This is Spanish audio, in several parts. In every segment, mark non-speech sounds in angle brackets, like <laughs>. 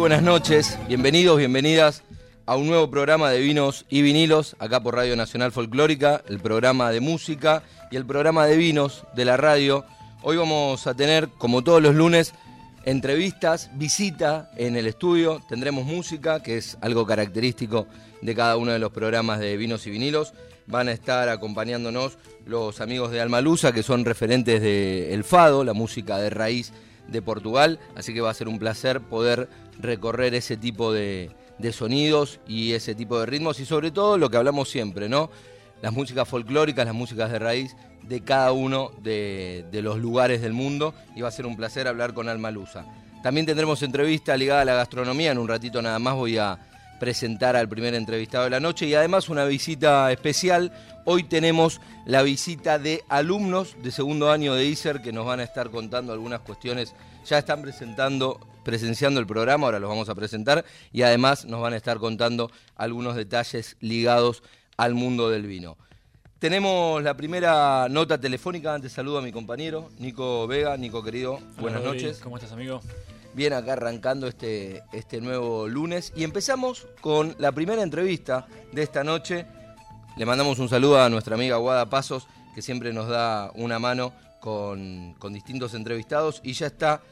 Buenas noches, bienvenidos, bienvenidas a un nuevo programa de vinos y vinilos, acá por Radio Nacional Folclórica, el programa de música y el programa de vinos de la radio. Hoy vamos a tener, como todos los lunes, entrevistas, visita en el estudio, tendremos música, que es algo característico de cada uno de los programas de vinos y vinilos. Van a estar acompañándonos los amigos de Almalusa, que son referentes de El Fado, la música de raíz de Portugal, así que va a ser un placer poder recorrer ese tipo de, de sonidos y ese tipo de ritmos y sobre todo lo que hablamos siempre, ¿no? Las músicas folclóricas, las músicas de raíz de cada uno de, de los lugares del mundo y va a ser un placer hablar con Alma Lusa. También tendremos entrevista ligada a la gastronomía, en un ratito nada más voy a presentar al primer entrevistado de la noche y además una visita especial. Hoy tenemos la visita de alumnos de segundo año de ISER que nos van a estar contando algunas cuestiones, ya están presentando presenciando el programa, ahora los vamos a presentar, y además nos van a estar contando algunos detalles ligados al mundo del vino. Tenemos la primera nota telefónica, antes saludo a mi compañero, Nico Vega. Nico querido, buenas Rodri, noches. ¿Cómo estás, amigo? Bien, acá arrancando este, este nuevo lunes y empezamos con la primera entrevista de esta noche. Le mandamos un saludo a nuestra amiga Guada Pasos, que siempre nos da una mano con, con distintos entrevistados y ya está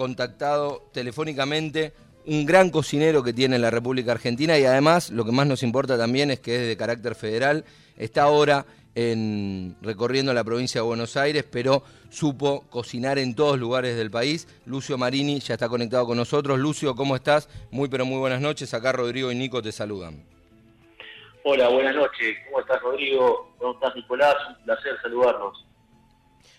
contactado telefónicamente un gran cocinero que tiene la República Argentina y además lo que más nos importa también es que es de carácter federal, está ahora en, recorriendo la provincia de Buenos Aires, pero supo cocinar en todos lugares del país. Lucio Marini ya está conectado con nosotros. Lucio, ¿cómo estás? Muy pero muy buenas noches. Acá Rodrigo y Nico te saludan. Hola, buenas noches. ¿Cómo estás, Rodrigo? ¿Cómo estás, Nicolás? Un placer saludarnos.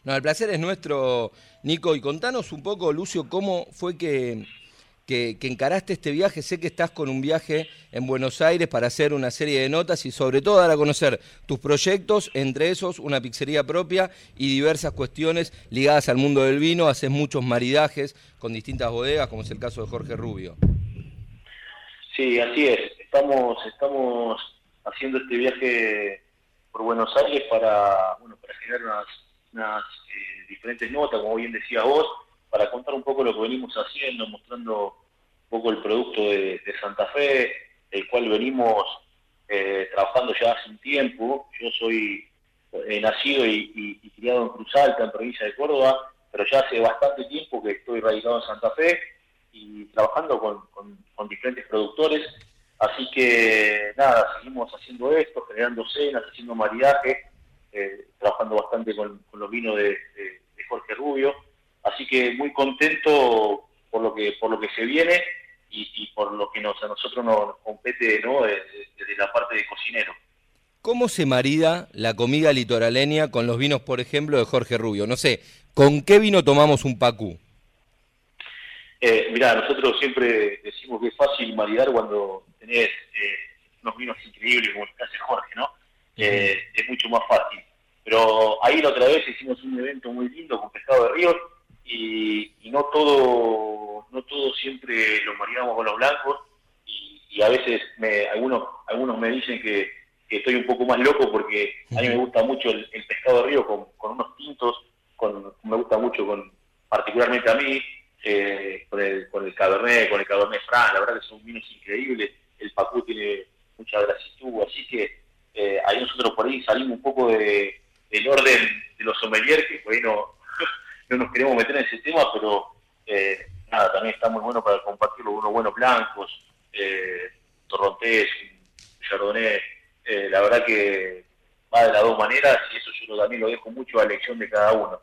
No, el placer es nuestro, Nico. Y contanos un poco, Lucio, cómo fue que, que, encaraste este viaje. Sé que estás con un viaje en Buenos Aires para hacer una serie de notas y sobre todo dar a conocer tus proyectos, entre esos una pizzería propia y diversas cuestiones ligadas al mundo del vino. Haces muchos maridajes con distintas bodegas, como es el caso de Jorge Rubio. Sí, así es. Estamos, estamos haciendo este viaje por Buenos Aires para, bueno, para generar unas unas eh, diferentes notas, como bien decías vos, para contar un poco lo que venimos haciendo, mostrando un poco el producto de, Santa Fe, el cual venimos eh, trabajando ya hace un tiempo. Yo soy eh, nacido y, criado en Cruz Alta, en provincia de Córdoba, pero ya hace bastante tiempo que estoy radicado en Santa Fe y trabajando con diferentes productores. Así que nada, seguimos haciendo esto, generando cenas, haciendo maridaje eh, trabajando bastante con, con los vinos de, de, de, Jorge Rubio, así que muy contento por lo que por lo que se viene y, y por lo que nos, a nosotros nos compete ¿no? desde, desde la parte de cocinero. ¿Cómo se marida la comida litoraleña con los vinos, por ejemplo, de Jorge Rubio? No sé, ¿con qué vino tomamos un pacú? Eh, mirá, nosotros siempre decimos que es fácil maridar cuando tenés eh, unos vinos increíbles como el que hace Jorge, ¿no? Eh, es mucho más fácil. Pero ahí la otra vez hicimos un evento muy lindo con pescado de río y, y, no todo no todo siempre lo marinamos con los blancos y, y a veces me, algunos algunos me dicen que, que, estoy un poco más loco porque a mí me gusta mucho el, el pescado de río con, con, unos tintos, con, me gusta mucho con particularmente a mí eh, con, el, con el cabernet, con el cabernet franc, la verdad que son vinos increíbles, el pacú tiene mucha grasitud, así que eh, ahí nosotros por ahí salimos un poco de, del orden de los sommeliers, que por ahí no, <laughs> no nos queremos meter en ese tema, pero eh, nada, también está muy bueno para compartirlo unos buenos blancos, eh, torrontés, chardonnay, eh, la verdad que va de las dos maneras y eso yo también lo dejo mucho a elección de cada uno.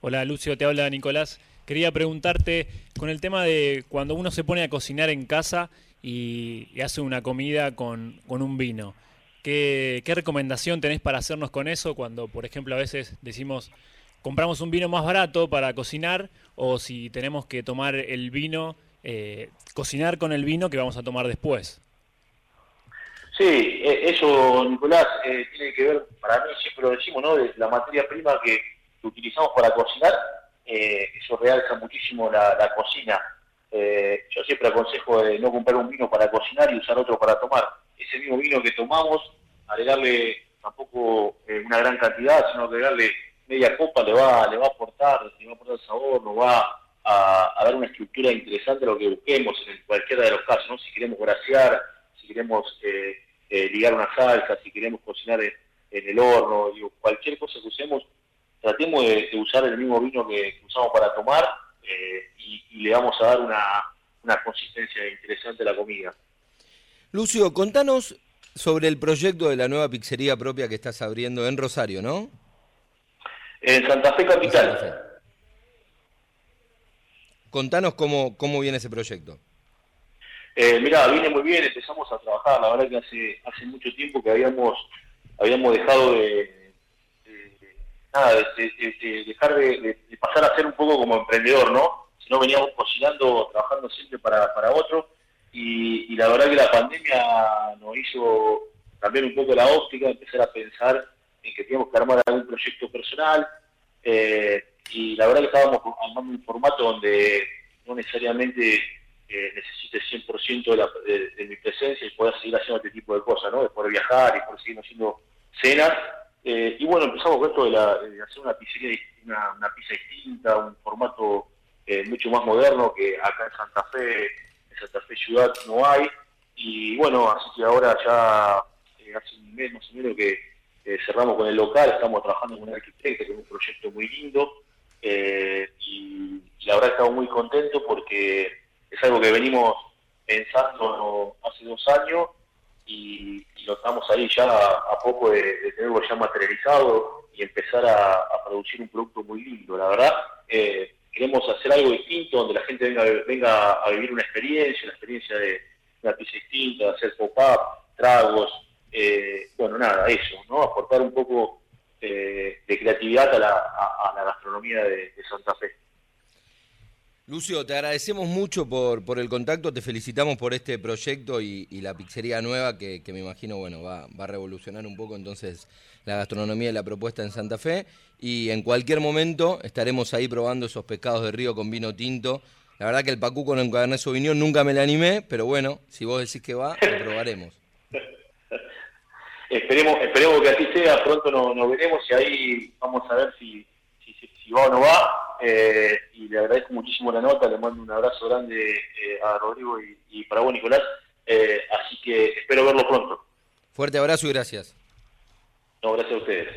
Hola Lucio, te habla Nicolás. Quería preguntarte con el tema de cuando uno se pone a cocinar en casa y, hace una comida con, con un vino. ¿Qué, ¿Qué, recomendación tenés para hacernos con eso cuando, por ejemplo, a veces decimos compramos un vino más barato para cocinar o si tenemos que tomar el vino, eh, cocinar con el vino que vamos a tomar después. Sí, e, eso, Nicolás, eh, tiene que ver, para mí siempre lo decimos, ¿no? De la materia prima que, utilizamos para cocinar, eh, eso realza muchísimo la, cocina. Yo siempre aconsejo de no comprar un vino para cocinar y usar otro para tomar. Ese mismo vino que tomamos, agregarle tampoco una gran cantidad, sino agregarle media copa le va, le va a aportar, le va a aportar sabor, nos va a, dar una estructura interesante a lo que busquemos en cualquiera de los casos, ¿no? Si queremos graciar, si queremos eh, eh, ligar una salsa, si queremos cocinar en, el horno, digo, cualquier cosa que usemos, tratemos de, usar el mismo vino que, usamos para tomar eh, y, y, le vamos a dar una, una consistencia interesante a la comida. Lucio, contanos sobre el proyecto de la nueva pizzería propia que estás abriendo en Rosario, ¿no? En Santa Fe Capital. Contanos cómo, cómo viene ese proyecto. Eh, mira, viene muy bien, empezamos a trabajar, la verdad que hace, hace mucho tiempo que habíamos, habíamos dejado de, nada, de, dejar de, pasar a ser un poco como emprendedor, ¿no? Si no veníamos cocinando, trabajando siempre para, para otro, y, la verdad que la pandemia nos hizo cambiar un poco la óptica, empezar a pensar en que teníamos que armar algún proyecto personal eh, y la verdad que estábamos armando un formato donde no necesariamente eh, necesite 100% de, mi presencia y pueda seguir haciendo este tipo de cosas, ¿no? De poder viajar y poder seguir haciendo cenas. Eh, y bueno, empezamos con esto de, hacer una pizzería, una, una pizza distinta, un formato mucho más moderno que acá en Santa Fe, en Santa Fe Ciudad no hay. Y bueno, así que ahora ya hace un mes más o menos que eh, cerramos con el local, estamos trabajando con un arquitecto, con un proyecto muy lindo, eh, y, la verdad estamos muy contentos porque es algo que venimos pensando hace dos años y, lo estamos ahí ya a, poco de, tenerlo ya materializado y empezar a, producir un producto muy lindo. La verdad, eh, queremos hacer algo distinto, donde la gente venga, venga a vivir una experiencia, una experiencia de una pieza distinta, hacer pop-up, tragos, eh, bueno, nada, eso, ¿no? Aportar un poco eh, de creatividad a la, gastronomía de, Santa Fe. Lucio, te agradecemos mucho por, por el contacto, te felicitamos por este proyecto y, la pizzería nueva que, me imagino, bueno, va, va, a revolucionar un poco entonces la gastronomía y la propuesta en Santa Fe y en cualquier momento estaremos ahí probando esos pescados de río con vino tinto. La verdad que el pacú con el Cabernet nunca me la animé, pero bueno, si vos decís que va, lo probaremos. <laughs> Esperemos, esperemos que así sea, pronto nos, veremos y ahí vamos a ver si, si, va o no va. Eh, y le agradezco muchísimo la nota, le mando un abrazo grande eh, a Rodrigo y, para vos, Nicolás. Eh, así que espero verlo pronto. Fuerte abrazo y gracias. No, gracias a ustedes.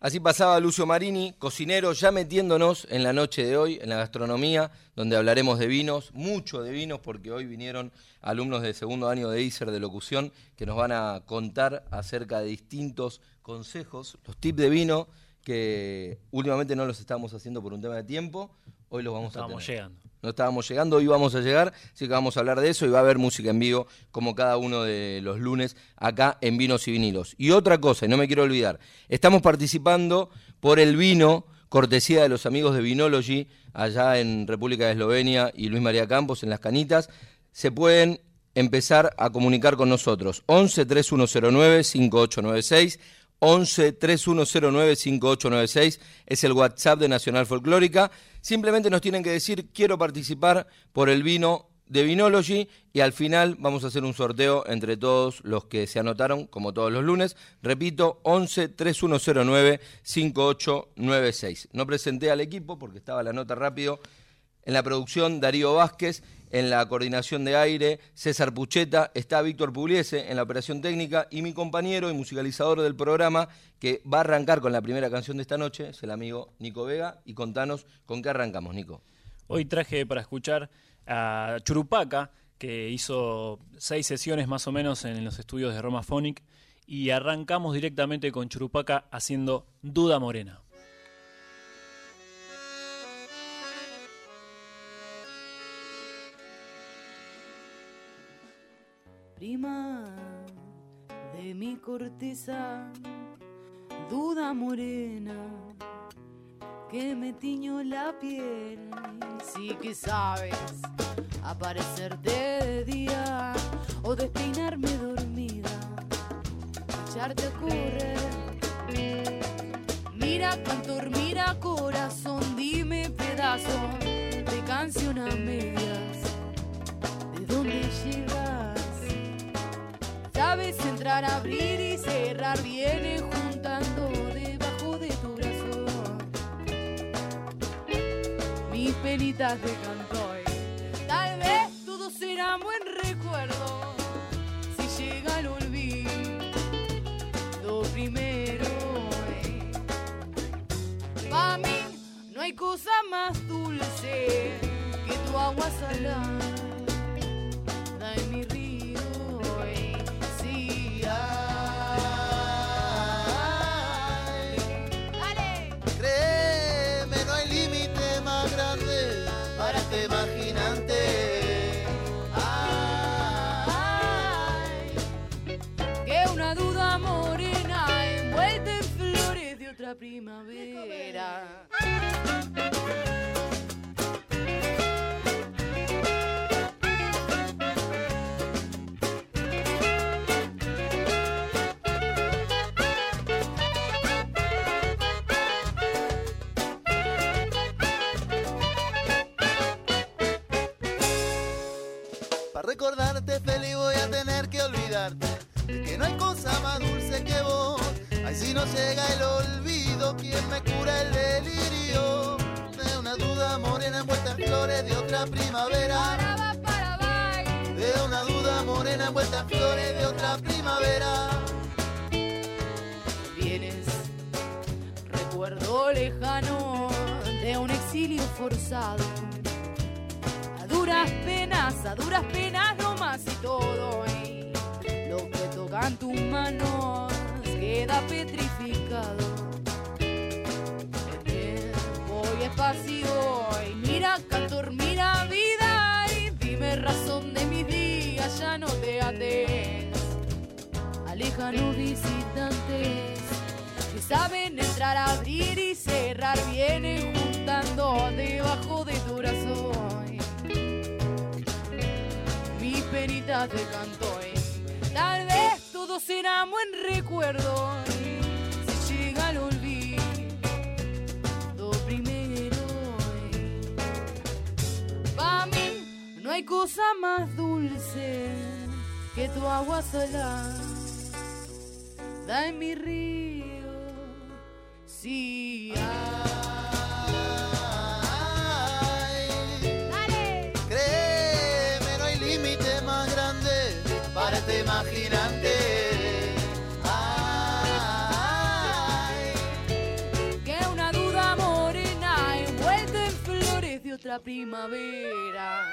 Así pasaba Lucio Marini, cocinero, ya metiéndonos en la noche de hoy, en la gastronomía, donde hablaremos de vinos, mucho de vinos, porque hoy vinieron alumnos de segundo año de ISER de locución que nos van a contar acerca de distintos consejos, los tips de vino, que últimamente no los estamos haciendo por un tema de tiempo, hoy los vamos a tener. llegando no estábamos llegando, hoy vamos a llegar, así que vamos a hablar de eso y va a haber música en vivo como cada uno de los lunes acá en Vinos y Vinilos. Y otra cosa, y no me quiero olvidar, estamos participando por el vino, cortesía de los amigos de Vinology, allá en República de Eslovenia y Luis María Campos en Las Canitas, se pueden empezar a comunicar con nosotros. 11 3109 5896 11 3109 5896 es el WhatsApp de Nacional Folclórica. Simplemente nos tienen que decir quiero participar por el vino de Vinology y al final vamos a hacer un sorteo entre todos los que se anotaron, como todos los lunes. Repito, 11 3109 5896. No presenté al equipo porque estaba la nota rápido. En la producción, Darío Vázquez en la coordinación de aire, César Pucheta, está Víctor Pugliese en la operación técnica y mi compañero y musicalizador del programa que va a arrancar con la primera canción de esta noche, es el amigo Nico Vega, y contanos con qué arrancamos, Nico. Hoy traje para escuchar a Churupaca, que hizo seis sesiones más o menos en los estudios de Roma Phonic, y arrancamos directamente con Churupaca haciendo Duda Morena. Prima de mi corteza, duda morena, que me tiñó la piel. Sí que sabes aparecerte de día o despeinarme dormida, echarte a correr. Mira cantor, mira corazón, dime pedazo de canción a medias. ¿De dónde llegas? Sabes entrar, abrir y cerrar, viene juntando debajo de tu brazo mis penitas de cantoy. Tal vez todo será buen recuerdo si llega el olvido primero. Para mí no hay cosa más dulce que tu agua salada primavera. Para recordarte feliz voy a tener que olvidarte que no hay cosa más dulce que vos. Ay, si no llega el olvido, ¿quién me cura el delirio? De una duda morena envuelta en flores de otra primavera. De una duda morena envuelta en flores de otra primavera. Vienes, recuerdo lejano de un exilio forzado. A duras penas, a duras penas nomás y todo. eh. Lo que tocan tus manos queda petrificado. El tiempo espacio, y mira cantor, mira vida, y dime razón de mis días, ya no te ates a lejanos visitantes que saben entrar, abrir y cerrar, vienen juntando debajo de tu brazo mis penitas de canto. Tal vez todo será buen recuerdo si llega el olvido primero. Para mí no hay cosa más dulce que tu agua salada da en mi río. Sí, dale. Créeme, no hay límite más grande para este imaginante. Primavera.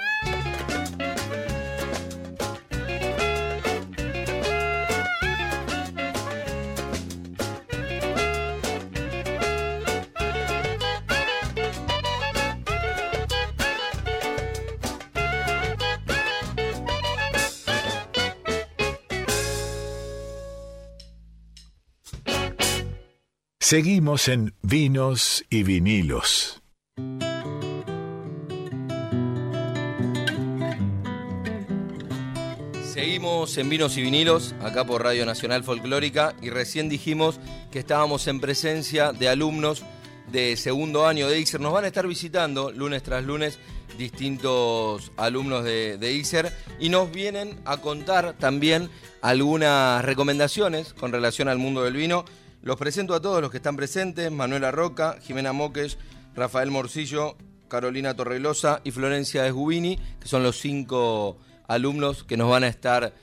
Seguimos en Vinos y Vinilos. En Vinos y Vinilos, acá por Radio Nacional Folclórica, y recién dijimos que estábamos en presencia de alumnos de segundo año de ICER. Nos van a estar visitando lunes tras lunes distintos alumnos de, de ICER y nos vienen a contar también algunas recomendaciones con relación al mundo del vino. Los presento a todos los que están presentes, Manuela Roca, Jimena Moques, Rafael Morcillo, Carolina Torrelosa y Florencia Esgubini, que son los cinco alumnos que nos van a estar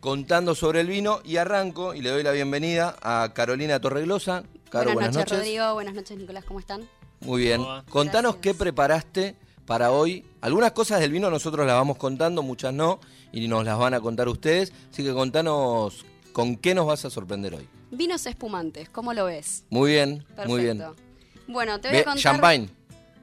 contando sobre el vino. Y arranco y le doy la bienvenida a Carolina Torreglosa. Caro, buenas, noches, Rodrigo. Buenas noches, Nicolás. ¿Cómo están? Muy bien. Contanos Gracias. qué preparaste para hoy. Algunas cosas del vino nosotros las vamos contando, muchas no, y nos las van a contar ustedes. Así que contanos con qué nos vas a sorprender hoy. Vinos espumantes, ¿cómo lo ves? Muy bien, Perfecto. muy bien. Bueno, te voy a contar... Champagne.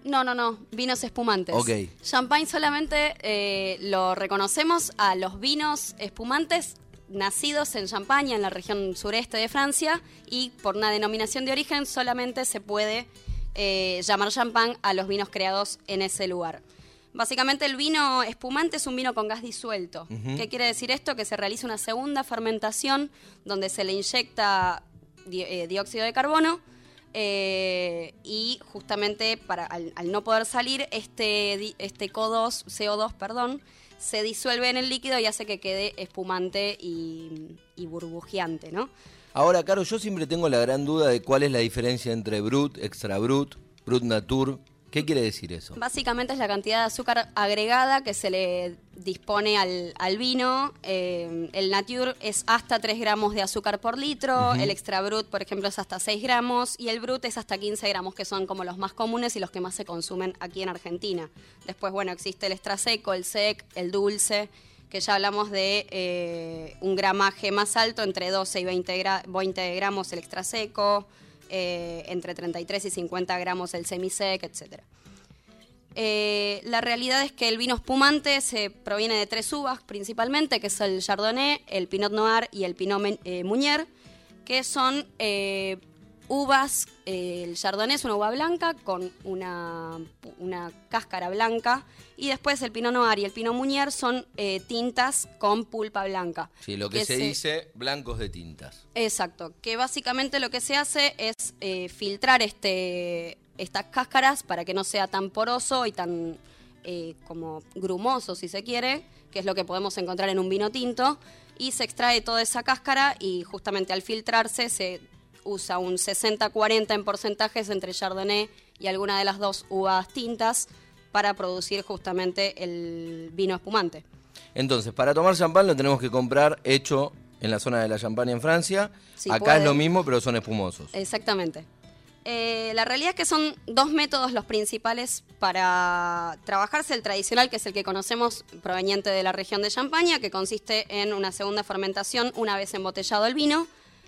No, no, no, vinos espumantes. Ok. Champagne solamente eh, lo reconocemos a los vinos espumantes nacidos en Champaña, en la región sureste de Francia, y por una denominación de origen solamente se puede eh, llamar champán a los vinos creados en ese lugar. Básicamente el vino espumante es un vino con gas disuelto. ¿Qué quiere decir esto? Que se realiza una segunda fermentación donde se le inyecta di- eh, dióxido de carbono eh, y justamente para, al, no poder salir, este, este CO2, CO2 perdón, se disuelve en el líquido y hace que quede espumante y, y burbujeante, ¿no? Ahora, Caro, yo siempre tengo la gran duda de cuál es la diferencia entre Brut, Extra Brut, Brut Natur. ¿Qué quiere decir eso? Básicamente es la cantidad de azúcar agregada que se le dispone al, al vino. Eh, el Nature es hasta 3 gramos de azúcar por litro, el Extra Brut, por ejemplo, es hasta 6 gramos y el Brut es hasta 15 gramos, que son como los más comunes y los que más se consumen aquí en Argentina. Después, bueno, existe el Extra Seco, el Sec, el Dulce, que ya hablamos de eh, un gramaje más alto, entre 12 y 20, gra- 20 gramos el Extra Seco, eh, entre 33 y 50 gramos el Semisec, etcétera. Eh, la realidad es que el vino espumante se proviene de tres uvas principalmente, que es el Chardonnay, el Pinot Noir y el Pinot eh, Meunier, que son uvas, eh, el Chardonnay es una uva blanca con una, una cáscara blanca, y después el Pinot Noir y el Pinot Meunier son eh, tintas con pulpa blanca. Sí, lo que, se, dice blancos de tintas. Exacto, que básicamente lo que se hace es eh, filtrar este, estas cáscaras para que no sea tan poroso y tan eh, como grumoso, si se quiere, que es lo que podemos encontrar en un vino tinto, y se extrae toda esa cáscara y justamente al filtrarse se usa un 60-40 en porcentajes entre Chardonnay y alguna de las dos uvas tintas para producir justamente el vino espumante. Entonces, para tomar champán lo tenemos que comprar hecho en la zona de la Champaña en Francia. Sí, Acá es lo mismo, pero son espumosos. Exactamente. Eh, la realidad es que son dos métodos los principales para trabajarse. El tradicional, que es el que conocemos proveniente de la región de Champaña, que consiste en una segunda fermentación una vez embotellado el vino.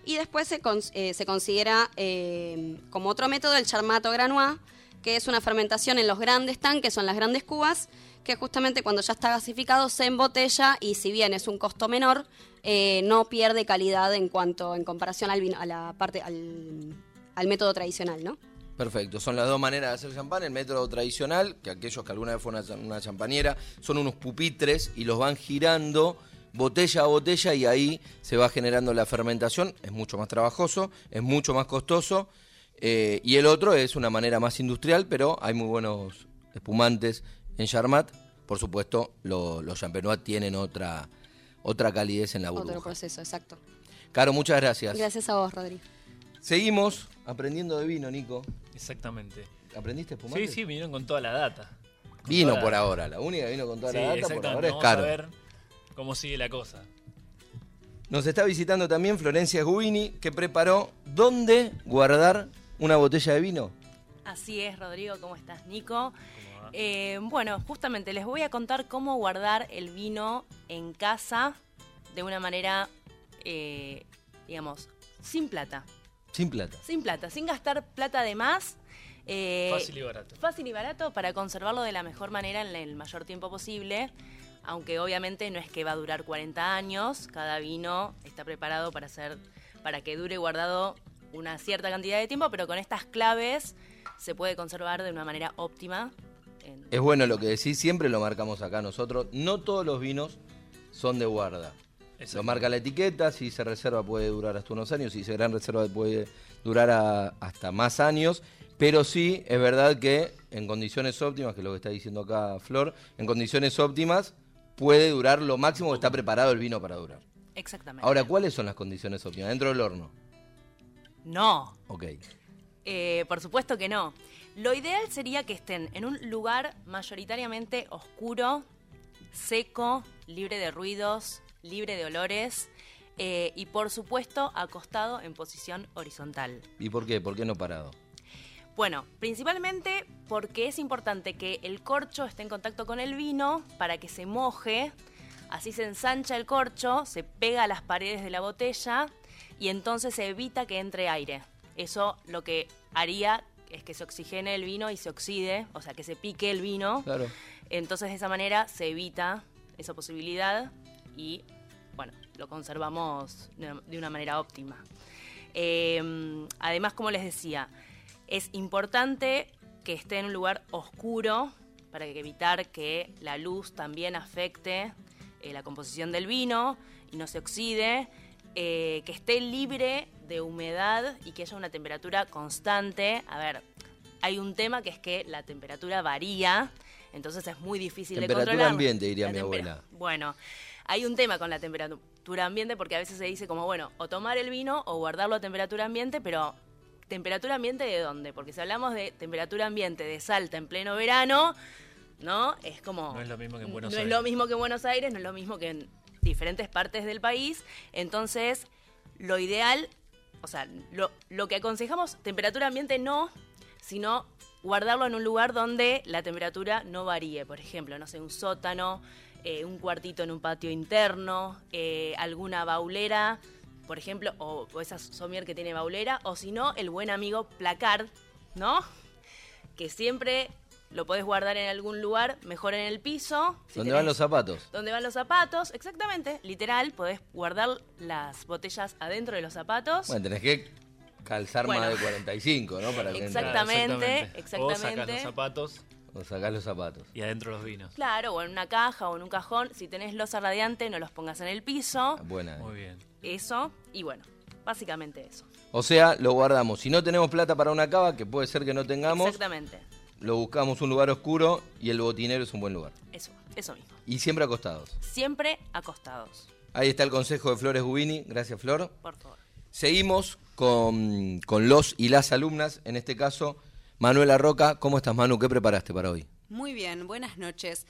Y después se, eh, se considera eh, como otro método el charmato granois, que es una fermentación en los grandes tanques, son las grandes cubas, que justamente cuando ya está gasificado se embotella y si bien es un costo menor, eh, no pierde calidad en cuanto en comparación al vino, a la parte al, al método tradicional, ¿no? Perfecto, son las dos maneras de hacer champán. El método tradicional, que aquellos que alguna vez fueron a una champañera, son unos pupitres y los van girando botella a botella y ahí se va generando la fermentación. Es mucho más trabajoso, es mucho más costoso. eh, y el otro es una manera más industrial, pero hay muy buenos espumantes en Charmat. Por supuesto, lo- los champenois tienen otra, otra calidez en la Otro burbuja. proceso, exacto. Caro, muchas gracias. Gracias a vos, Rodri. Seguimos aprendiendo de vino, Nico. Exactamente. ¿Aprendiste espumante? Sí, sí, vinieron con toda la data. Con Vino por la- ahora, la única que vino con toda Sí, la data por ahora es Vamos caro. Cómo sigue la cosa. Nos está visitando también Florencia Gubini, que preparó dónde guardar una botella de vino. Así es, Rodrigo, ¿cómo estás, Nico? Eh, bueno, justamente les voy a contar cómo guardar el vino en casa de una manera, eh, digamos, sin plata. Sin plata. Sin plata, sin gastar plata de más. eh, Fácil y barato. Fácil y barato para conservarlo de la mejor manera en el mayor tiempo posible. Aunque obviamente no es que va a durar 40 años, cada vino está preparado para ser, para que dure guardado una cierta cantidad de tiempo, pero con estas claves se puede conservar de una manera óptima. en- Es bueno lo que decís, siempre lo marcamos acá nosotros. No todos los vinos son de guarda. Lo marca la etiqueta, si se reserva puede durar hasta unos años, si se gran reserva puede durar a- hasta más años, pero sí es verdad que en condiciones óptimas, que es lo que está diciendo acá Flor, en condiciones óptimas puede durar lo máximo que está preparado el vino para durar. Exactamente. Ahora, ¿cuáles son las condiciones óptimas? Dentro del horno. no, Ok. Eh, por supuesto que no. Lo ideal sería que estén en un lugar mayoritariamente oscuro, seco, libre de ruidos, libre de olores eh, y por supuesto acostado en posición horizontal. ¿Y por qué? ¿Por qué no parado? Bueno, principalmente porque es importante que el corcho esté en contacto con el vino para que se moje, así se ensancha el corcho, se pega a las paredes de la botella y entonces se evita que entre aire. Eso lo que haría es que se oxigene el vino y se oxide, o sea, que se pique el vino. Claro. Entonces de esa manera se evita esa posibilidad y, bueno, lo conservamos de una- manera óptima. Eh, además, como les decía, Es importante que esté en un lugar oscuro para evitar que la luz también afecte eh, la composición del vino y no se oxide, eh, que esté libre de humedad y que haya una temperatura constante. A ver, hay un tema que es que la temperatura varía, entonces es muy difícil de controlar. Temperatura ambiente, diría La mi abuela. Bueno, hay un tema con la temperatura ambiente porque a veces se dice como, bueno, o tomar el vino o guardarlo a temperatura ambiente, pero ¿temperatura ambiente de dónde? Porque si hablamos de temperatura ambiente de Salta en pleno verano, ¿no? Es como... No es lo mismo que en Buenos no Aires. es lo mismo que en Buenos Aires, no es lo mismo que en diferentes partes del país. Entonces, lo ideal, o sea, lo, lo que aconsejamos, temperatura ambiente no, sino guardarlo en un lugar donde la temperatura no varíe. Por ejemplo, no sé, un sótano, eh, un cuartito en un patio interno, eh, alguna baulera, por ejemplo, o, o esa somier que tiene baulera, o si no, el buen amigo placard, ¿no? Que siempre lo podés guardar en algún lugar, mejor en el piso. si ¿Dónde tenés- van los zapatos? donde van los zapatos, exactamente, literal, podés guardar las botellas adentro de los zapatos. Bueno, tenés que calzar Bueno. más de 45, ¿no? Para. Exactamente, O sacas exactamente. los zapatos O sacás los zapatos. y adentro los vinos. Claro, o en una caja o en un cajón. Si tenés losa radiante, no los pongas en el piso. Buena. eh. Muy bien. Eso, y bueno, básicamente eso. O sea, lo guardamos. Si no tenemos plata para una cava, que puede ser que no tengamos, Exactamente. lo buscamos un lugar oscuro y el botinero es un buen lugar. Eso, eso mismo. Y siempre acostados. Siempre acostados, Ahí está el consejo de Flores Gubini. Gracias, Flor. por favor. Seguimos con, con los y las alumnas. En este caso, Manuela Roca. ¿Cómo estás, Manu? ¿Qué preparaste para hoy? Muy bien, buenas noches.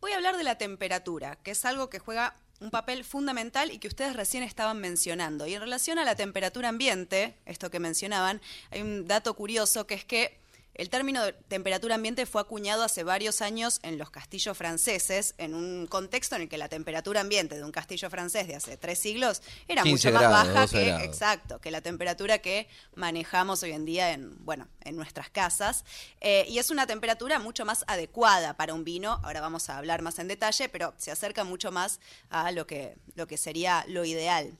Voy a hablar de la temperatura, que es algo que juega un papel fundamental y que ustedes recién estaban mencionando. Y en relación a la temperatura ambiente, esto que mencionaban, hay un dato curioso que es que el término de temperatura ambiente fue acuñado hace varios años en los castillos franceses, en un contexto en el que la temperatura ambiente de un castillo francés de hace tres siglos era 15 mucho más grados, baja 12 que, grados. exacto, que la temperatura que manejamos hoy en día en, bueno, en nuestras casas. Eh, y es una temperatura mucho más adecuada para un vino. Ahora vamos a hablar más en detalle, pero se acerca mucho más a lo que, lo que sería lo ideal.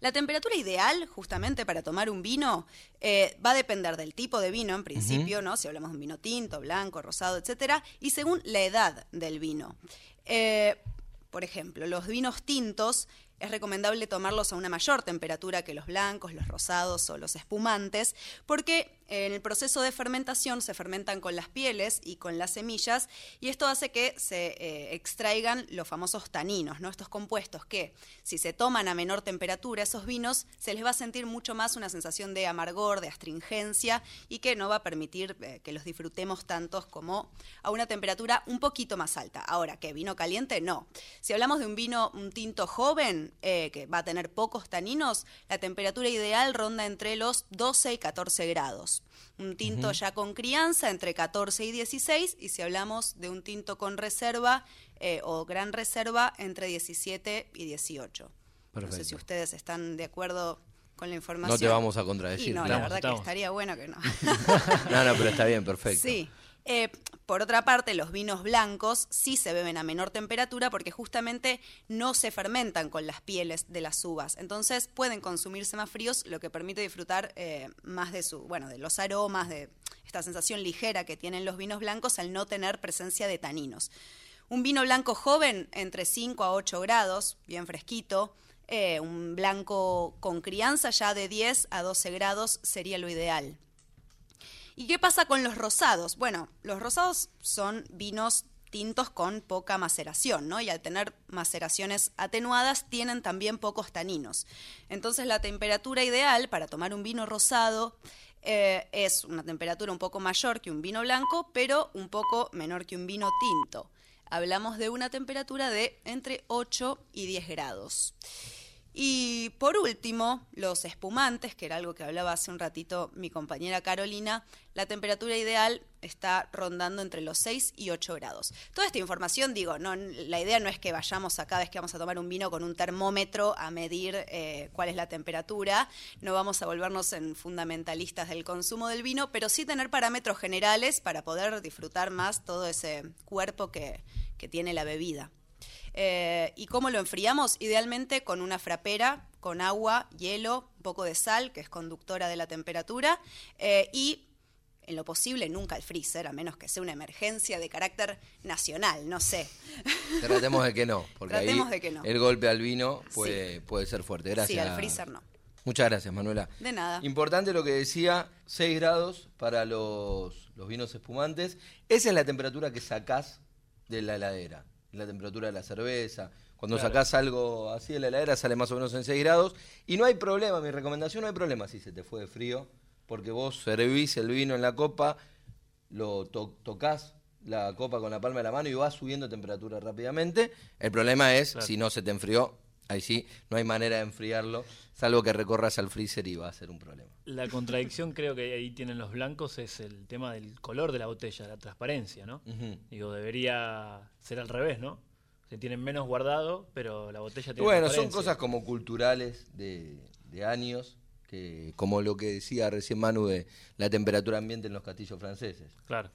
La temperatura ideal, justamente para tomar un vino, eh, va a depender del tipo de vino, en principio, ¿no? Si hablamos de un vino tinto, blanco, rosado, etcétera, y según la edad del vino. Eh, por ejemplo, los vinos tintos es recomendable tomarlos a una mayor temperatura que los blancos, los rosados o los espumantes, porque en el proceso de fermentación se fermentan con las pieles y con las semillas, y esto hace que se eh, extraigan los famosos taninos, ¿no? estos compuestos que, si se toman a menor temperatura, esos vinos, se les va a sentir mucho más una sensación de amargor, de astringencia, y que no va a permitir eh, que los disfrutemos tantos como a una temperatura un poquito más alta. Ahora, ¿qué? ¿Vino caliente? No. Si hablamos de un vino, un tinto joven, eh, que va a tener pocos taninos, la temperatura ideal ronda entre los 12 y 14 grados. Un tinto ya con crianza entre 14 y 16, y si hablamos de un tinto con reserva eh, o gran reserva, entre 17 y 18. No sé Perfecto. si ustedes están de acuerdo con la información. No te vamos a contradecir. Y no, la verdad estamos. que estaría bueno que no. <laughs> No, no, pero está bien, perfecto. Sí. Eh, por otra parte, los vinos blancos sí se beben a menor temperatura porque justamente no se fermentan con las pieles de las uvas. Entonces pueden consumirse más fríos, lo que permite disfrutar eh, más de su, bueno, de los aromas, de esta sensación ligera que tienen los vinos blancos al no tener presencia de taninos. Un vino blanco joven entre 5 a 8 grados, bien fresquito. Eh, un blanco con crianza ya de 10 a 12 grados sería lo ideal. ¿Y qué pasa con los rosados? Bueno, los rosados son vinos tintos con poca maceración, ¿no? Y al tener maceraciones atenuadas tienen también pocos taninos. Entonces la temperatura ideal para tomar un vino rosado eh, es una temperatura un poco mayor que un vino blanco, pero un poco menor que un vino tinto. Hablamos de una temperatura de entre 8 y 10 grados. Y por último, los espumantes, que era algo que hablaba hace un ratito mi compañera Carolina, la temperatura ideal está rondando entre los 6 y 8 grados. Toda esta información, digo, no, la idea no es que vayamos a cada vez que vamos a tomar un vino con un termómetro a medir eh, cuál es la temperatura, no vamos a volvernos en fundamentalistas del consumo del vino, pero sí tener parámetros generales para poder disfrutar más todo ese cuerpo que, que tiene la bebida. Eh, ¿Y cómo lo enfriamos? Idealmente con una frapera, con agua, hielo, un poco de sal, que es conductora de la temperatura, eh, y en lo posible nunca el freezer, a menos que sea una emergencia de carácter nacional, no sé. <laughs> Tratemos de que no, porque Tratemos ahí de que no. el golpe al vino puede, puede ser fuerte. Gracias. Sí, al freezer no. Muchas gracias, Manuela. De nada. Importante lo que decía, 6 grados para los, los vinos espumantes. Esa es la temperatura que sacás de la heladera, la temperatura de la cerveza. Cuando Claro. sacás algo así de la heladera sale más o menos en 6 grados. Y no hay problema, mi recomendación no hay problema si se te fue de frío, porque vos servís el vino en la copa, lo to- tocas la copa con la palma de la mano y vas subiendo temperatura rápidamente. El problema es Claro. si no se te enfrió, ahí sí, no hay manera de enfriarlo, salvo que recorras al freezer y va a ser un problema. La contradicción creo que ahí tienen los blancos es el tema del color de la botella, la transparencia, ¿no? Ujú. Digo, debería ser al revés, ¿no? Se tienen menos guardado, pero la botella tiene bueno, son cosas como culturales de, de años, que como lo que decía recién Manu de la temperatura ambiente en los castillos franceses. Claro.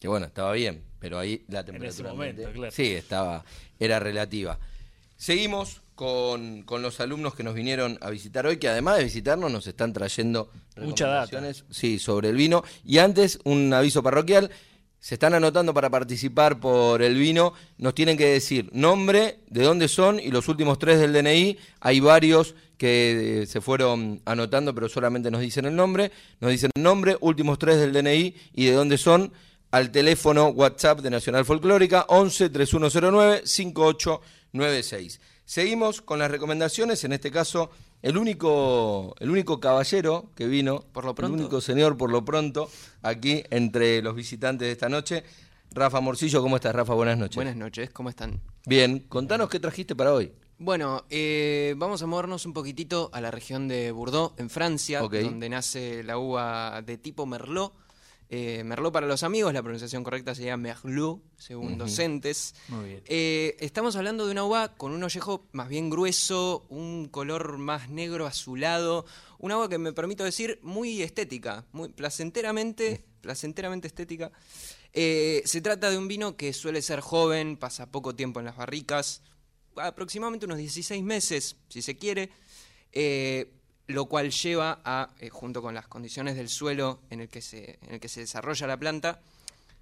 Que bueno, estaba bien, pero ahí la temperatura ese momento, ambiente- claro. sí, estaba, era relativa. Seguimos con, con los alumnos que nos vinieron a visitar hoy, que además de visitarnos nos están trayendo recomendaciones, sí, sobre el vino. Y antes, un aviso parroquial. Se están anotando para participar por el vino. Nos tienen que decir nombre, de dónde son y los últimos tres del DNI. Hay varios que eh, se fueron anotando, pero solamente nos dicen el nombre. Nos dicen nombre, últimos tres del DNI y de dónde son. Al teléfono WhatsApp de Nacional Folclórica 11 3109 5896. Seguimos con las recomendaciones. En este caso, el único, el único caballero que vino, Por lo el pronto. único señor por lo pronto, aquí entre los visitantes de esta noche. Rafa Morcillo, ¿cómo estás, Rafa? Buenas noches. Buenas noches, ¿cómo están? Bien, contanos qué trajiste para hoy. Bueno, eh, vamos a movernos un poquitito a la región de Bordeaux, en Francia, donde nace la uva de tipo Merlot. Eh, Merlot para los amigos, la pronunciación correcta sería Merlot, según docentes. Muy bien. Eh, estamos hablando de una uva con un ollejo más bien grueso, un color más negro azulado, una uva que me permito decir muy estética, muy placenteramente, placenteramente estética. Eh, se trata de un vino que suele ser joven, pasa poco tiempo en las barricas, aproximadamente unos 16 meses, si se quiere, eh, lo cual lleva a, eh, junto con las condiciones del suelo en el que se, en el que se desarrolla la planta,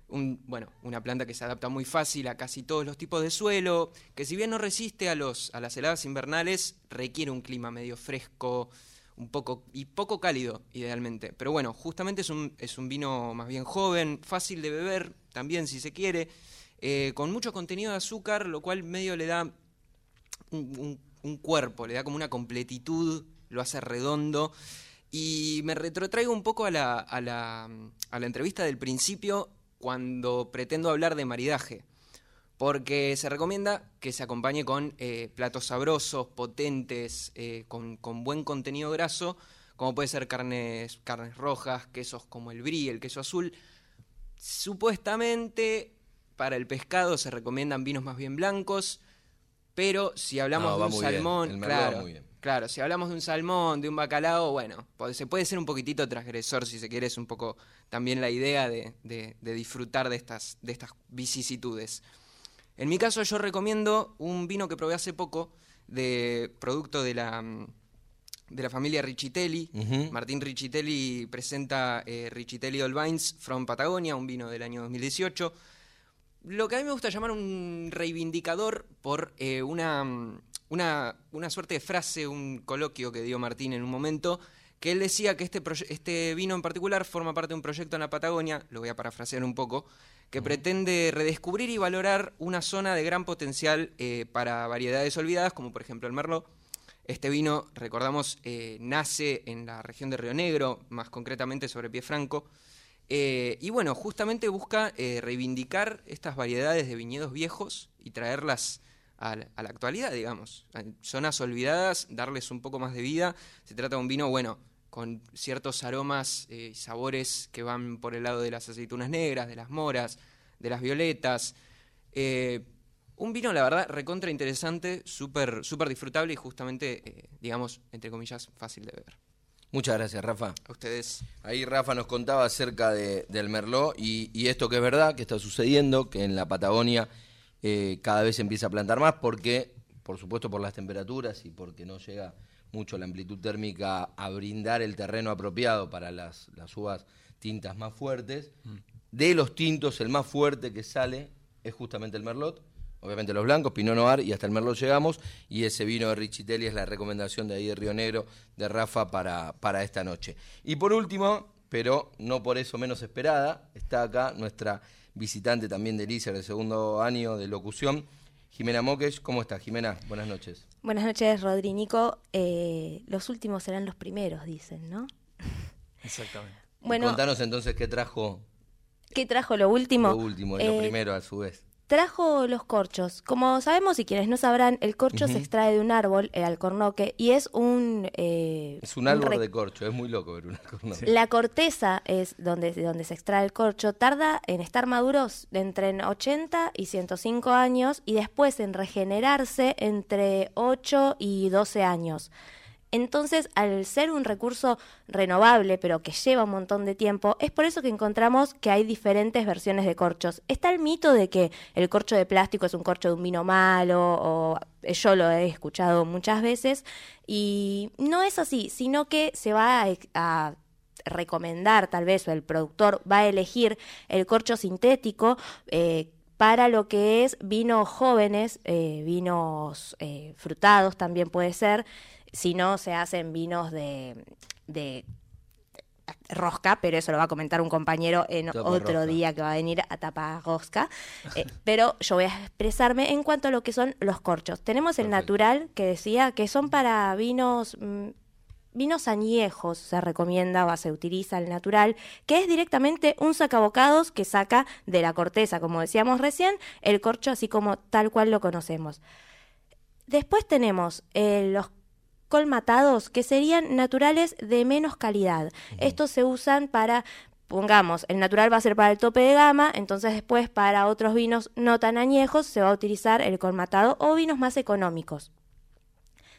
bueno, una planta que se adapta muy fácil a casi todos los tipos de suelo, que si bien no resiste a, los, a las heladas invernales, requiere un clima medio fresco un poco, y poco cálido, idealmente. Pero bueno, justamente es un, es un vino más bien joven, fácil de beber, también si se quiere, eh, con mucho contenido de azúcar, lo cual medio le da un cuerpo, le da como una completitud, lo hace redondo. Y me retrotraigo un poco a la, a la, a la entrevista del principio cuando pretendo hablar de maridaje. Porque se recomienda que se acompañe con eh, platos sabrosos, potentes, eh, con, con buen contenido graso, como puede ser carnes, carnes rojas, quesos como el brie, el queso azul. Supuestamente para el pescado se recomiendan vinos más bien blancos, pero si hablamos No, de un bien. salmón, El merlot va claro, muy bien. Claro, si hablamos de un salmón, de un bacalao, bueno, se puede ser un poquitito transgresor si se quiere, es un poco también la idea de, de- de disfrutar de estas, de estas vicisitudes. En mi caso yo recomiendo un vino que probé hace poco, de producto de la, de la familia Richitelli. Martín Richitelli presenta eh, Richitelli Old Vines from Patagonia, un vino del año 2018. Lo que a mí me gusta llamar un reivindicador por eh, una, una, una suerte de frase, un coloquio que dio Martín en un momento, que él decía que este, este vino en particular forma parte de un proyecto en la Patagonia, lo voy a parafrasear un poco, que pretende redescubrir y valorar una zona de gran potencial eh, para variedades olvidadas, como por ejemplo el Merlot. Este vino, recordamos, eh, nace en la región de Río Negro, más concretamente sobre Pie Franco. Eh, y bueno, justamente busca eh, reivindicar estas variedades de viñedos viejos y traerlas a la, actualidad, digamos. A zonas olvidadas, darles un poco más de vida. Se trata de un vino, bueno, con ciertos aromas eh, y sabores que van por el lado de las aceitunas negras, de las moras, de las violetas. Un vino, la verdad, recontra interesante, súper súper disfrutable y justamente, digamos, entre comillas, fácil de beber. Muchas gracias, Rafa. A ustedes. Ahí Rafa nos contaba acerca de- del Merlot y, y esto que es verdad, que está sucediendo, que en la Patagonia eh, cada vez se empieza a plantar más porque, por supuesto, por las temperaturas y porque no llega mucho la amplitud térmica a brindar el terreno apropiado para las, las uvas tintas más fuertes. De los tintos, el más fuerte que sale es justamente el Merlot. Obviamente los blancos, Pinot Noir y hasta el Merlot llegamos. Y ese vino de Richitelli es la recomendación de ahí de Río Negro, de Rafa, para, para esta noche. Y por último, pero no por eso menos esperada, está acá nuestra visitante también de ICER de segundo año de locución, Jimena Moques. ¿Cómo estás, Jimena? Buenas noches. Buenas noches, Rodri Nico. Eh, los últimos serán los primeros, dicen, ¿no? Exactamente. Bueno, Contanos entonces qué trajo ¿qué trajo lo último? lo último y lo Eh, primero a su vez. Trajo los corchos. Como sabemos y quienes no sabrán, el corcho se extrae de un árbol, el alcornoque, y es un... eh, Es un árbol de corcho, es muy loco ver un alcornoque. La corteza es donde, de donde se extrae el corcho. Tarda en estar maduros entre 80 y 105 años y después en regenerarse entre 8 y 12 años. Entonces, al ser un recurso renovable, pero que lleva un montón de tiempo, es por eso que encontramos que hay diferentes versiones de corchos. Está el mito de que el corcho de plástico es un corcho de un vino malo, o yo lo he escuchado muchas veces, y no es así, sino que se va a, recomendar, tal vez, o el productor va a elegir el corcho sintético. eh, para lo que es vinos jóvenes, eh, vinos eh, frutados también puede ser, si no se hacen vinos de, de rosca, pero eso lo va a comentar un compañero en Tapa otro rosca. día que va a venir a tapar rosca. Eh, pero yo voy a expresarme en cuanto a lo que son los corchos. Tenemos el natural, que decía que son para vinos... mm, Vinos añejos se recomienda o se utiliza el natural, que es directamente un sacabocados que saca de la corteza, como decíamos recién, el corcho así como tal cual lo conocemos. Después tenemos eh, los colmatados, que serían naturales de menos calidad. Estos se usan para, pongamos, el natural va a ser para el tope de gama, entonces después para otros vinos no tan añejos se va a utilizar el colmatado o vinos más económicos.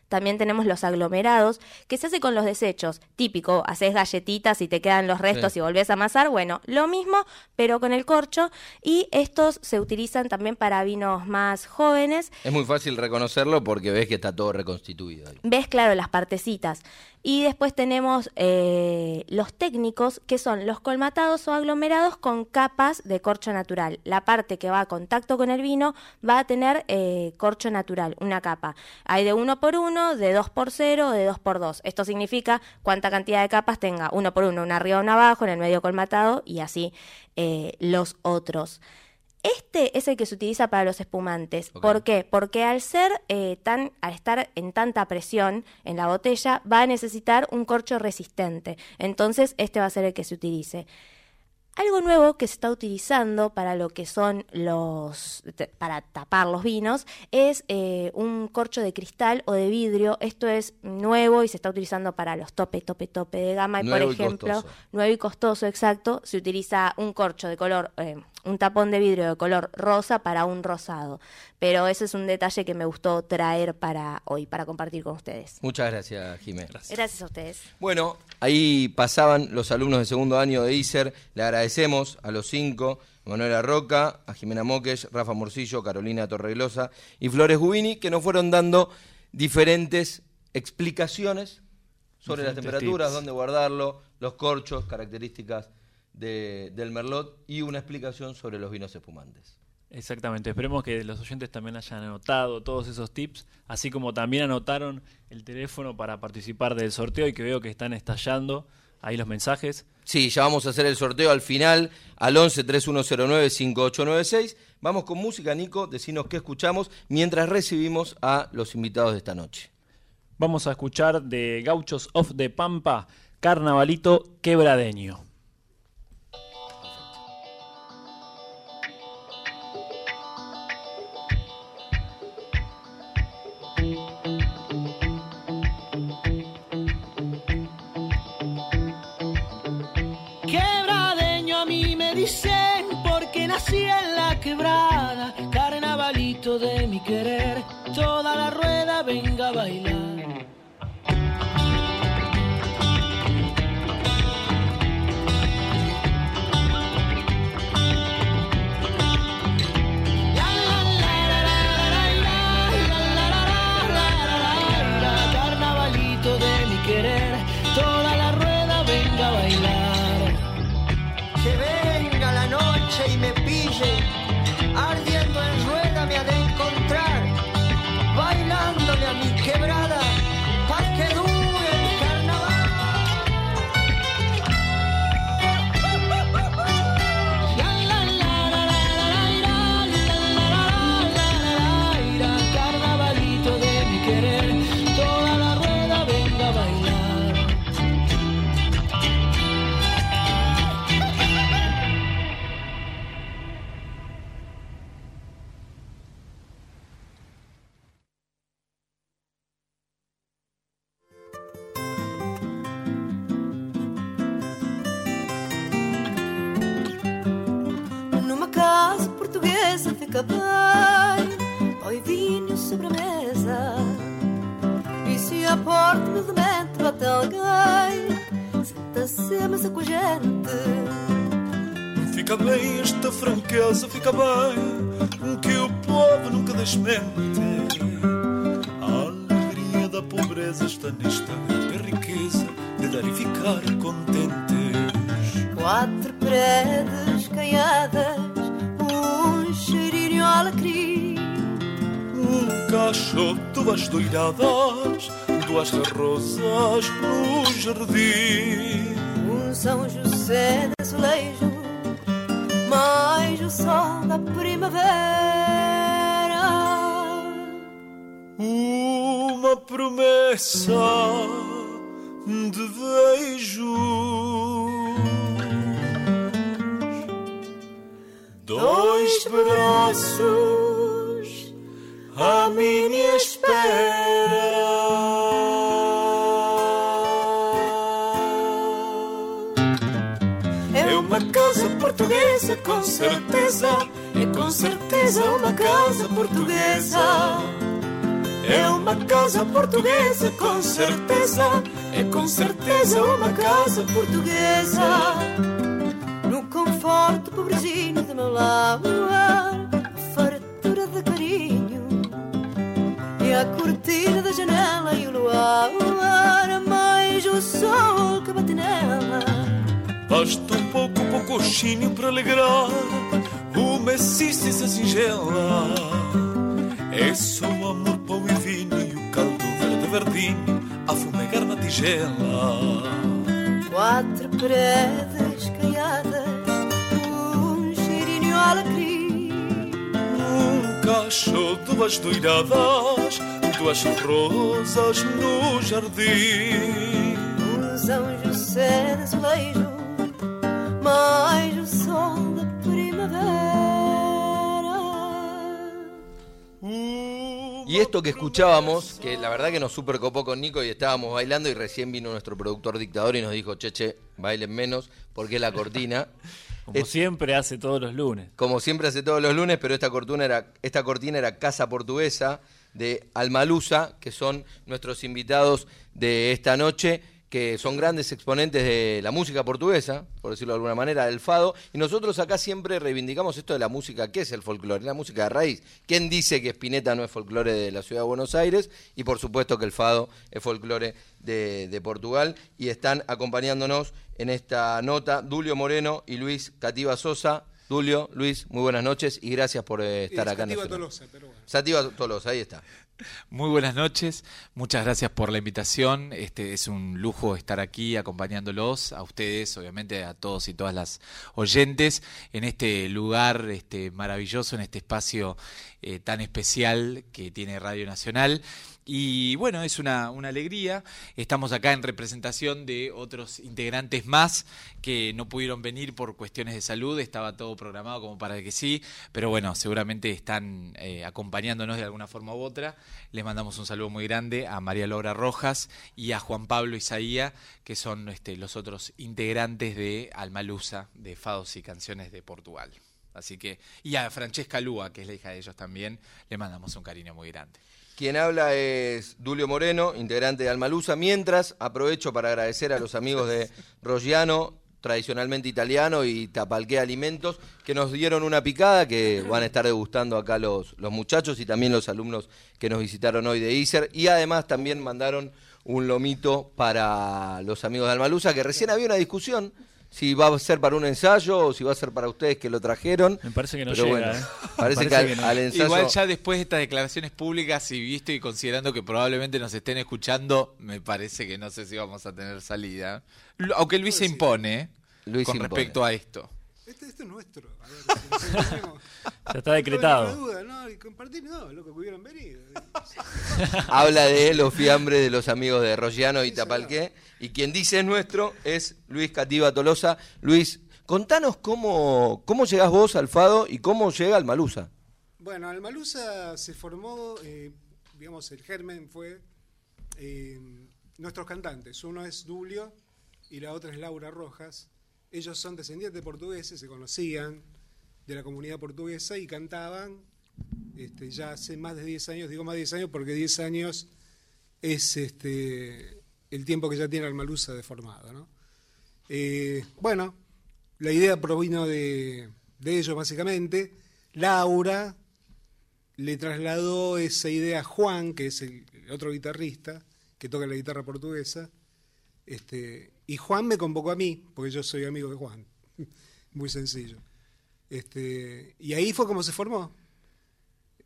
También tenemos los aglomerados, que se hace con los desechos. Típico, haces galletitas y te quedan los restos Sí. y volvés a amasar. Bueno, lo mismo, pero con el corcho. Y estos se utilizan también para vinos más jóvenes. Es muy fácil reconocerlo porque ves que está todo reconstituido ahí. Ves, claro, las partecitas. Y después tenemos eh, los técnicos, que son los colmatados o aglomerados con capas de corcho natural. La parte que va a contacto con el vino va a tener eh, corcho natural, una capa. Hay de uno por uno, de dos por cero o de dos por dos. Esto significa cuánta cantidad de capas tenga uno por uno, una arriba, una abajo, en el medio colmatado y así eh, los otros. Este es el que se utiliza para los espumantes. ¿Por qué? Porque al ser eh, tan, al estar en tanta presión en la botella, va a necesitar un corcho resistente. Entonces, este va a ser el que se utilice. Algo nuevo que se está utilizando para lo que son los para tapar los vinos es eh, un corcho de cristal o de vidrio. Esto es nuevo y se está utilizando para los tope, tope, tope de gama. Y Nuevo por y ejemplo, costoso. nuevo y costoso, exacto. Se utiliza un corcho de color, eh, un tapón de vidrio de color rosa para un rosado. Pero ese es un detalle que me gustó traer para hoy, para compartir con ustedes. Muchas gracias, Jiménez. Gracias a ustedes. Bueno, ahí pasaban los alumnos de segundo año de ICER. Le agradecemos a los cinco, a Manuela Roca, a Jimena Moques, Rafa Morcillo, Carolina Torreglosa y Flores Gubini, que nos fueron dando diferentes explicaciones sobre las temperaturas, tips. dónde guardarlo, los corchos, características de- del merlot y una explicación sobre los vinos espumantes. Exactamente, esperemos que los oyentes también hayan anotado todos esos tips, así como también anotaron el teléfono para participar del sorteo y que veo que están estallando ahí los mensajes. Sí, ya vamos a hacer el sorteo al final, al 11 3109 5896. Vamos con música, Nico, decinos qué escuchamos mientras recibimos a los invitados de esta noche. Vamos a escuchar de Gauchos of the Pampa, Carnavalito Quebradeño. Nací en la quebrada, carnavalito de mi querer, toda la rueda venga a bailar. Fica bem, oi vinho sobre a mesa. E se a porta humildemente bate alguém, senta-se à mesa com a gente. Fica bem esta franqueza, fica bem que o povo nunca desmente. A alegria da pobreza está nesta grande riqueza de dar e ficar contentes. Quatro paredes caiadas, alecrim. Um cacho, duas doiradas, duas rosas no jardim. Um São José de azulejo, mais o sol da primavera. Uma promessa de beijos. Dois braços à minha espera. É uma casa portuguesa, com certeza. É com certeza uma casa portuguesa. É uma casa portuguesa, com certeza. É com certeza uma casa portuguesa. Conforto pobrezinho do meu lar, a fartura de carinho. E a cortina da janela e o luar, mais o sol que bate nela. Basta um pouco, um pouquinho para alegrar uma existência singela. É só amor, pão e vinho e o caldo verde verdinho a fumegar na tigela. Quatro paredes caiadas, Um cacho, duas doiradas, duas rosas no jardim. Um São José de azulejo, mais o sol da primavera. Y esto que escuchábamos, que la verdad que nos super copó con Nico y estábamos bailando y recién vino nuestro productor dictador y nos dijo, cheche, bailen menos porque es la cortina. <laughs> Como siempre hace todos los lunes. Como siempre hace todos los lunes, pero esta cortina era, esta cortina era Casa Portuguesa de Almalusa, que son nuestros invitados de esta noche, que son grandes exponentes de la música portuguesa, por decirlo de alguna manera, del fado. Y nosotros acá siempre reivindicamos esto de la música, ¿qué es el folclore? La música de raíz. ¿Quién dice que Spinetta no es folclore de la ciudad de Buenos Aires? Y por supuesto que el fado es folclore de, de Portugal. Y están acompañándonos en esta nota Dulio Moreno y Luis Cativa Sosa. Dulio, Luis, muy buenas noches y gracias por eh, estar es acá. en Sativa Tolosa, pero bueno. Sativa Tolosa, ahí está. Muy buenas noches, muchas gracias por la invitación. Este es un lujo estar aquí acompañándolos a ustedes, obviamente a todos y todas las oyentes en este lugar este maravilloso, en este espacio eh, tan especial que tiene Radio Nacional. Y bueno, es una, alegría. Estamos acá en representación de otros integrantes más que no pudieron venir por cuestiones de salud. Estaba todo programado como para que sí, pero bueno, seguramente están eh, acompañándonos de alguna forma u otra. Les mandamos un saludo muy grande a María Laura Rojas y a Juan Pablo Isaía, que son este, los otros integrantes de Almalusa, de Fados y Canciones de Portugal. Así que, y a Francesca Lúa, que es la hija de ellos también, le mandamos un cariño muy grande. Quien habla es Dulio Moreno, integrante de Almalusa. Mientras, aprovecho para agradecer a los amigos de Roggiano, tradicionalmente italiano, y Tapalqué Alimentos, que nos dieron una picada que van a estar degustando acá los, los muchachos y también los alumnos que nos visitaron hoy de ISER. Y además también mandaron un lomito para los amigos de Almalusa, que recién había una discusión si va a ser para un ensayo o si va a ser para ustedes que lo trajeron. Me parece que no Pero llega, bueno, ¿eh? <laughs> Parece, Parece que, al, que no. al ensayo... Igual ya después de estas declaraciones públicas y visto y considerando que probablemente nos estén escuchando, me parece que no sé si vamos a tener salida. Aunque Luis se impone. Luis con impone. respecto a esto. Este, este es nuestro. A ver, si nos entendemos. Ya está decretado. duda, ¿no? Y compartir, no, loco, que hubieran venido. <laughs> Habla de los fiambres de los amigos de Roggiano y Tapalqué. Y quien dice es nuestro es Luis Cativa Tolosa. Luis, contanos cómo, cómo llegás vos al Fado y cómo llega al Malusa. Bueno, Almalusa se formó, eh, digamos, el germen fue eh, nuestros cantantes. Uno es Dulio y la otra es Laura Rojas. Ellos son descendientes de portugueses, se conocían. de la comunidad portuguesa y cantaban este, ya hace más de 10 años, digo más de 10 años porque 10 años es este, el tiempo que ya tiene Almalusa deformado. ¿no? Eh, bueno, la idea provino de, de ellos básicamente. Laura le trasladó esa idea a Juan, que es el otro guitarrista, que toca la guitarra portuguesa, este, y Juan me convocó a mí, porque yo soy amigo de Juan, <laughs> muy sencillo. Este, y ahí fue como se formó.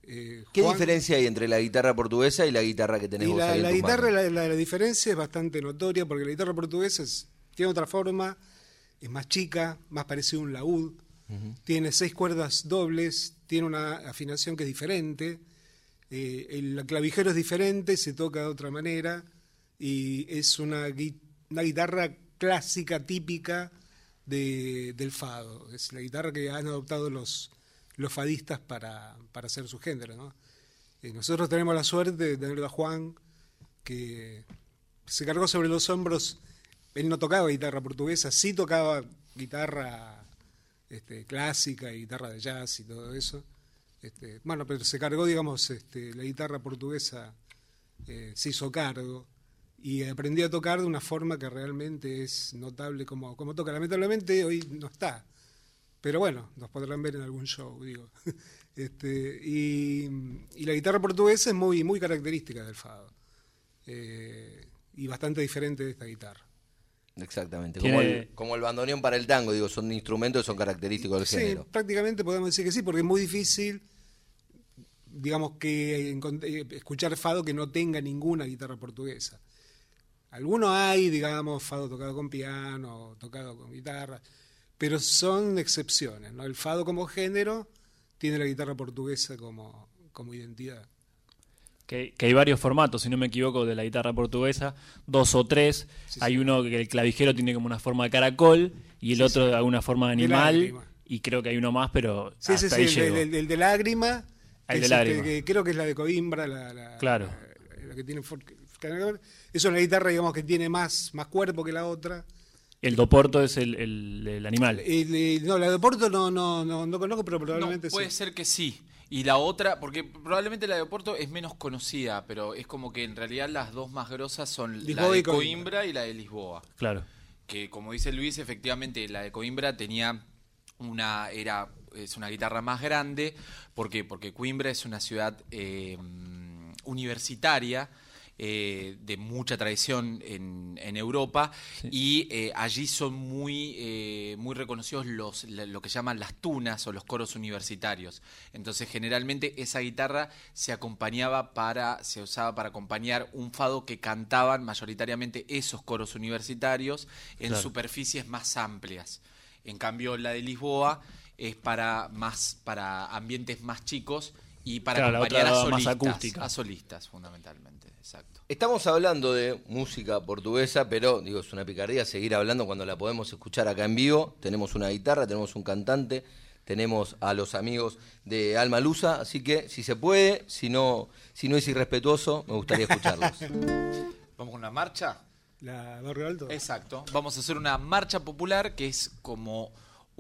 Eh, ¿Qué Juan- diferencia hay entre la guitarra portuguesa y la guitarra que tenés y la, ahí guitarra, manos? la, la- la diferencia es bastante notoria porque la guitarra portuguesa es- tiene otra forma, es más chica, más parecida a un laúd, tiene seis cuerdas dobles, tiene una afinación que es diferente, eh, el clavijero es diferente, se toca de otra manera y es una, gui- una guitarra clásica, típica de- del fado. Es la guitarra que han adoptado los, los fadistas para, para hacer su género. Eh, nosotros tenemos la suerte de tener a Juan, que se cargó sobre los hombros. Él no tocaba guitarra portuguesa, sí tocaba guitarra este, clásica y guitarra de jazz y todo eso. Este, bueno, pero se cargó, digamos, este, la guitarra portuguesa, eh, se hizo cargo y aprendió a tocar de una forma que realmente es notable como, como toca. Lamentablemente hoy no está, pero bueno, nos podrán ver en algún show, digo. <laughs> Este, y, y la guitarra portuguesa es muy, muy característica del fado eh, y bastante diferente de esta guitarra. Exactamente, como el, como el bandoneón para el tango, digo, son instrumentos que son característicos del Sí, género. prácticamente podemos decir que sí, porque es muy difícil, digamos, que eh, escuchar fado que no tenga ninguna guitarra portuguesa. Algunos hay, digamos, fado tocado con piano, tocado con guitarra, pero son excepciones, ¿no? El fado como género tiene la guitarra portuguesa como, como identidad. Que, que hay varios formatos, si no me equivoco, de la guitarra portuguesa, dos o tres. hay uno que el clavijero tiene como una forma de caracol y el Sí, otro de alguna forma de animal. y creo que hay uno más, pero Sí, hasta ahí el, el- el de lágrima, El que de es lágrima. este, que creo que es la de Coimbra, la, la- Claro. la- la que tiene for- es una guitarra digamos que tiene más, más cuerpo que la otra. El doporto es el, el- el animal. El- el- no, la de Porto no, no, no, no conozco, pero No, probablemente puede sí. ser que sí. Y la otra, porque probablemente la de Oporto es menos conocida, pero es como que en realidad las dos más grosas son la de. Coimbra y la de Lisboa. Claro. Que como dice Luis, efectivamente la de Coimbra tenía una era es una guitarra más grande, ¿por qué? Porque Coimbra es una ciudad eh, universitaria eh, de mucha tradición en, en Europa y eh, allí son muy, eh, muy reconocidos los, lo que llaman las tunas o los coros universitarios. Entonces generalmente esa guitarra se acompañaba para, se usaba para acompañar un fado que cantaban mayoritariamente esos coros universitarios en Claro. superficies más amplias. En cambio la de Lisboa es para más para ambientes más chicos y para Claro, la acompañar solistas, a solistas fundamentalmente, exacto. Estamos hablando de música portuguesa, pero digo, es una picardía seguir hablando cuando la podemos escuchar acá en vivo. Tenemos una guitarra, tenemos un cantante, tenemos a los amigos de Alma Lusa, así que si se puede, si no, si no es irrespetuoso, me gustaría escucharlos. <laughs> Vamos con una marcha. La Barrio Alto. Exacto. Vamos a hacer una marcha popular que es como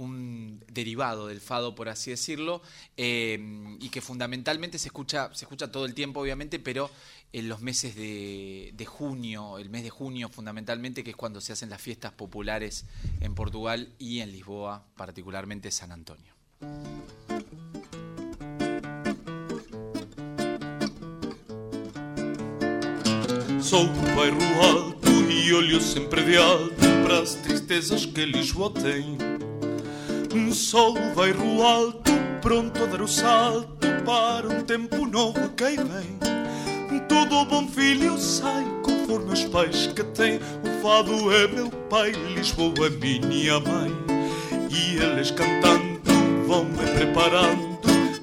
un derivado del fado, por así decirlo, eh, y que fundamentalmente se escucha, se escucha todo el tiempo, obviamente, pero en los meses de, junio, el mes de junio fundamentalmente, que es cuando se hacen las fiestas populares en Portugal y en Lisboa, particularmente San Antonio. Sou do bairro e olho sempre de alto para as tristezas que Lisboa tem. Sou do bairro alto, pronto a dar o salto para um tempo novo que vem. Todo bom filho sai conforme os pais que tem. O fado é meu pai, Lisboa é minha mãe. E eles cantando vão me preparando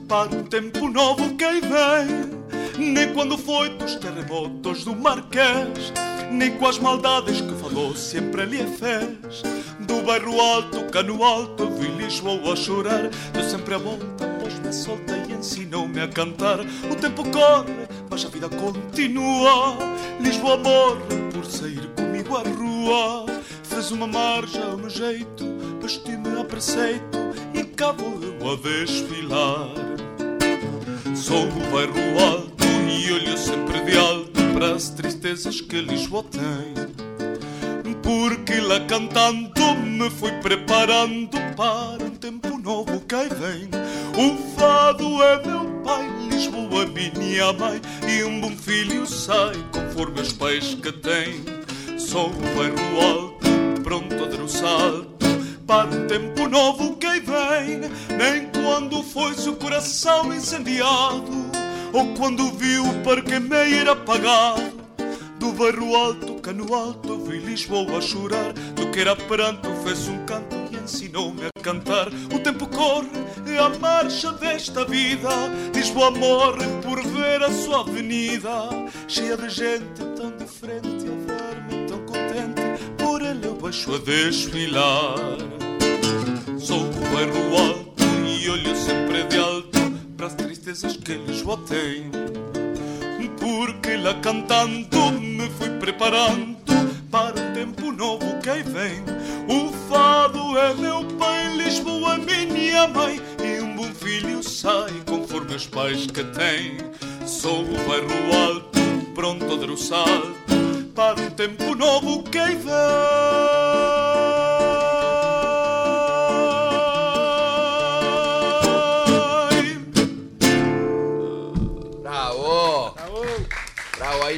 para um tempo novo que aí vem. Nem quando foi dos terremotos do Marquês, nem com as maldades que falou sempre lhe fez. Do bairro alto, cano alto, vi Lisboa a chorar. Deu sempre a volta, pôs-me solta e ensinou-me a cantar. O tempo corre, mas a vida continua. Lisboa morre por sair comigo à rua. Fez uma marcha ao meu jeito, vesti-me a preceito. e vou eu a desfilar. Sou o bairro alto e olho sempre de alto para as tristezas que Lisboa tem. Porque lá cantando me fui preparando para um tempo novo que aí vem. O fado é meu pai, Lisboa minha mãe, e um bom filho sai conforme os pais que tem. Sou o bairro alto, pronto a dar o salto para um tempo novo que aí vem. Nem quando foi seu coração incendiado, ou quando viu o parque meio apagado. Do bairro alto, cano alto, vi Lisboa chorar. Do que era pranto, fez um canto e ensinou-me a cantar. O tempo corre, é a marcha desta vida. Lisboa morre por ver a sua avenida, cheia de gente tão diferente ao ver-me tão contente. Por ele eu baixo a desfilar. Sou o bairro alto e olho sempre de alto para as tristezas que Lisboa tem. Porque lá cantando me fui preparando para um tempo novo que vem. O fado é meu pai, Lisboa é minha mãe, e um bom filho sai conforme os pais que tem. Sou o bairro alto, pronto a dar o salto para um tempo novo que vem.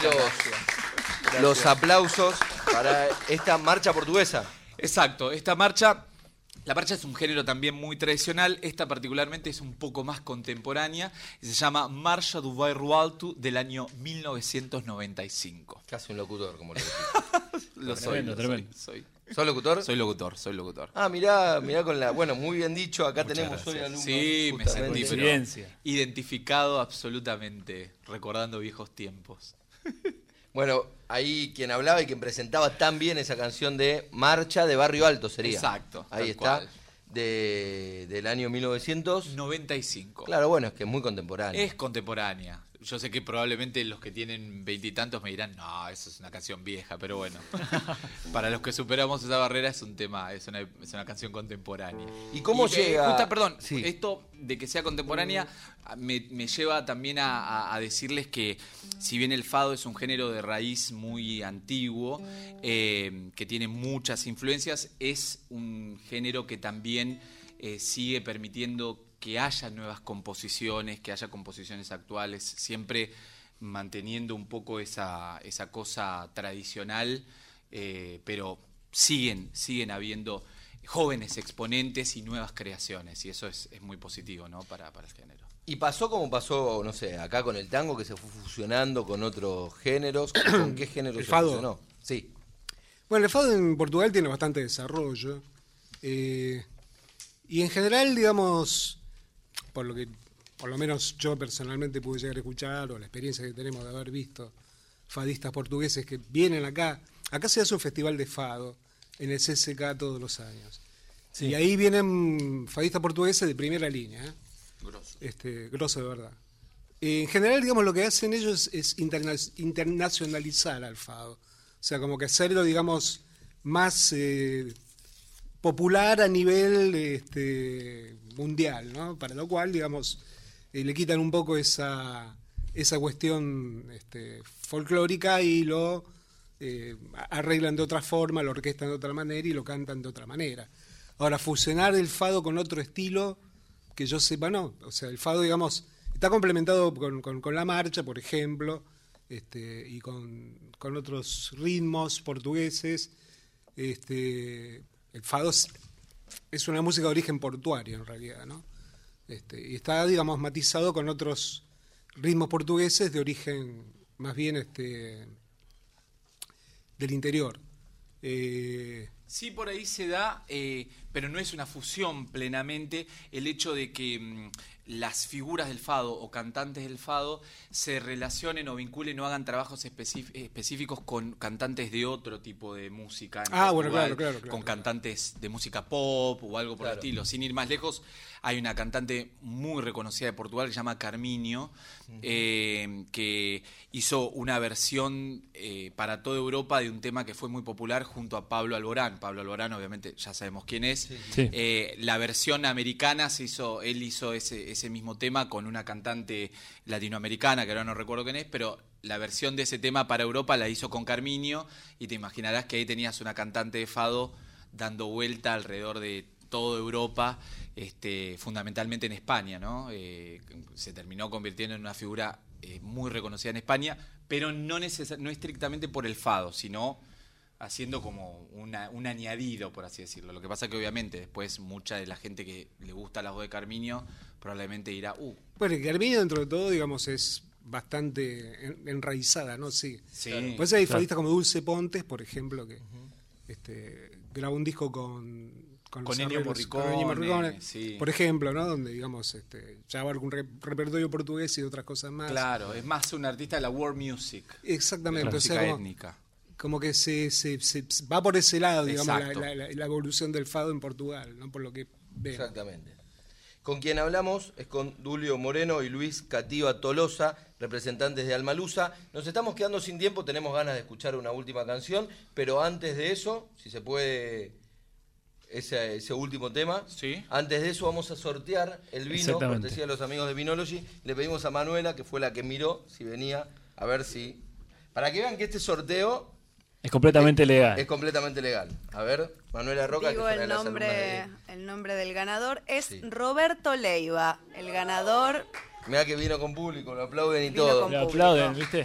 Ahí los, los aplausos para esta marcha portuguesa. Exacto, esta marcha, la marcha es un género también muy tradicional, esta particularmente es un poco más contemporánea, y se llama Marcha do Bairro Alto del año 1995. Casi un locutor, como lo <laughs> Lo soy, Tremendo, lo tremendo. soy, soy. ¿Sos locutor? Soy locutor, soy locutor. Ah, mirá, mirá con la. Bueno, muy bien dicho. Acá Muchas tenemos hoy alumnos. Sí, me sentí pero identificado absolutamente, recordando viejos tiempos. <laughs> Bueno, ahí quien hablaba y quien presentaba tan bien esa canción de Marcha de Barrio Alto sería. Exacto, Ahí está. De, del año 1900. 95. Claro, bueno, es que es muy contemporáneo. Es contemporánea. Yo sé que probablemente los que tienen veintitantos me dirán, no, eso es una canción vieja, pero bueno. <laughs> Para los que superamos esa barrera es un tema, es una, es una canción contemporánea. ¿Y cómo eh, llega? justa- perdón, Sí. esto de que sea contemporánea me, me lleva también a, a- a decirles que si bien el fado es un género de raíz muy antiguo, eh, que tiene muchas influencias, es un género que también eh, sigue permitiendo que haya nuevas composiciones, que haya composiciones actuales, siempre manteniendo un poco esa, esa cosa tradicional, eh, pero siguen, siguen habiendo jóvenes exponentes y nuevas creaciones, y eso es, es muy positivo ¿no? para, para el género. Y pasó como pasó, no sé, acá con el tango que se fue fusionando con otros géneros. ¿Con <coughs> qué género ¿El se fado? fusionó? Sí. Bueno, el fado en Portugal tiene bastante desarrollo. eh, y en general, digamos, por lo que por lo menos yo personalmente pude llegar a escuchar, o la experiencia que tenemos de haber visto fadistas portugueses que vienen acá. Acá se hace un festival de fado en el CCK todos los años. Y ahí vienen fadistas portugueses de primera línea. ¿eh? Este, grosso de verdad. En general, digamos, lo que hacen ellos es interna- internacionalizar al fado. O sea, como que hacerlo, digamos, más eh, popular a nivel este, mundial, ¿no? Para lo cual, digamos, eh, le quitan un poco esa, esa cuestión este, folclórica y lo eh, arreglan de otra forma, lo orquestan de otra manera y lo cantan de otra manera. Ahora, fusionar el fado con otro estilo, que yo sepa, no. O sea, el fado, digamos, está complementado con, con- la marcha, por ejemplo, este, y con, con otros ritmos portugueses. Este, el fado es, una música de origen portuario, en realidad, ¿no? Este, y está, digamos, matizado con otros ritmos portugueses de origen más bien este, del interior. Eh, Sí, por ahí se da, eh, pero no es una fusión plenamente el hecho de que mm, las figuras del fado o cantantes del fado se relacionen o vinculen o hagan trabajos específ- específicos con cantantes de otro tipo de música. en Ah, bueno, claro, claro, claro, Con cantantes de música pop o algo por el estilo. Sin ir más lejos, hay una cantante muy reconocida de Portugal que se llama Carminio, eh, que hizo una versión eh, para toda Europa de un tema que fue muy popular junto a Pablo Alborán, Pablo Alborán, obviamente ya sabemos quién es. Sí. Eh, la versión americana se hizo, él hizo ese, ese mismo tema con una cantante latinoamericana, que ahora no recuerdo quién es, pero la versión de ese tema para Europa la hizo con Carminio y te imaginarás que ahí tenías una cantante de fado dando vuelta alrededor de toda Europa, este, fundamentalmente en España, ¿no? Eh, se terminó convirtiendo en una figura eh, muy reconocida en España, pero no, no estrictamente por el fado, sino haciendo como una- un añadido, por así decirlo. Lo que pasa que obviamente después mucha de la gente que le gusta la voz de Carminio probablemente dirá, uh, Bueno, y Carminio dentro de todo, digamos, es bastante en- enraizada, ¿no? Sí. Sí. Pues hay Claro. fadistas como Dulce Pontes, por ejemplo, que este, grabó un disco con... Con los Ennio Morricone, sí. Por ejemplo, ¿no? Donde, digamos, este, ya abarca un re- repertorio portugués y otras cosas más. claro, es más un artista de la world music. Exactamente, de la o sea, música como-. Como que se, se- se- va por ese lado, digamos, la, evolución del fado en Portugal, ¿no? Por lo que veo. Exactamente. Con quien hablamos es con Dulio Moreno y Luis Cativa Tolosa, representantes de Almalusa. Nos estamos quedando sin tiempo, tenemos ganas de escuchar una última canción, pero antes de eso, si se puede, ese, ese último tema, antes de eso vamos a sortear el vino, cortesía de los amigos de Vinology. Le pedimos a Manuela, que fue la que miró, si venía, a ver si... Para que vean que este sorteo Es completamente legal. es completamente legal. A ver, Manuela Roca, Digo que el nombre, de... el nombre del ganador es Sí. Roberto Leiva. El ganador Mirá que vino con público, lo aplauden y Vino todo. Le aplauden, ¿viste?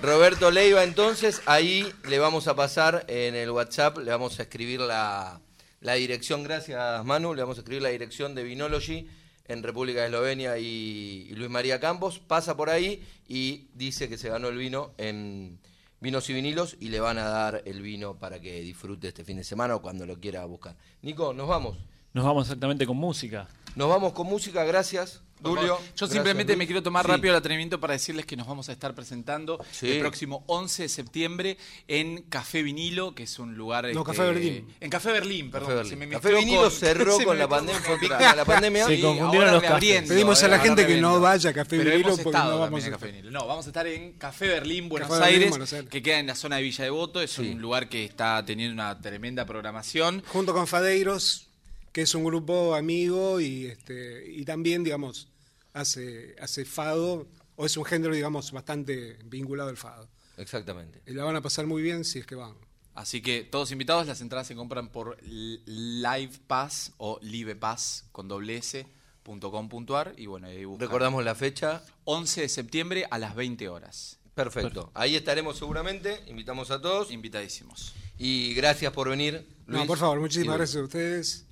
Roberto Leiva, entonces, ahí le vamos a pasar en el WhatsApp, le vamos a escribir la, la dirección, gracias Manu, le vamos a escribir la dirección de Vinology en República de Eslovenia y, y Luis María Campos, pasa por ahí y dice que se ganó el vino en Vinos y Vinilos y le van a dar el vino para que disfrute este fin de semana o cuando lo quiera buscar. Nico, nos vamos. Nos vamos exactamente con música. Nos vamos con música, gracias. Dulio. Yo simplemente me quiero tomar Sí. rápido el atrevimiento para decirles que nos vamos a estar presentando Sí. el próximo 11 de septiembre en Café Vinilo, que es un lugar... No, este, Café Berlín. En Café Berlín, Café perdón. Berlín. se me Café Vinilo con- cerró <laughs> se con me la pandemia, con- la pandemia. Se Sí, confundieron ahora los cafés. Pedimos a la gente que no vaya a Café Pero Vinilo hemos porque estado no vamos a- Café Vinilo. No, vamos a estar en Café Berlín, Buenos Café Berlín, Aires, Buenos Aires. que queda en la zona de Villa Devoto. Es Sí. un lugar que está teniendo una tremenda programación. junto con Fadeiros, que es un grupo amigo y este y también, digamos, hace, hace fado, o es un género, digamos, bastante vinculado al fado. Exactamente. Y la van a pasar muy bien si es que van. Así que todos invitados, las entradas se compran por Live Pass o Live Pass con doble S. com ar, y bueno, ahí. Recordamos la fecha. 11 de septiembre a las 20 horas. Perfecto. Ahí estaremos seguramente. Invitamos a todos. Invitadísimos. Y gracias por venir. No, Luis. por favor, muchísimas Y- gracias a ustedes.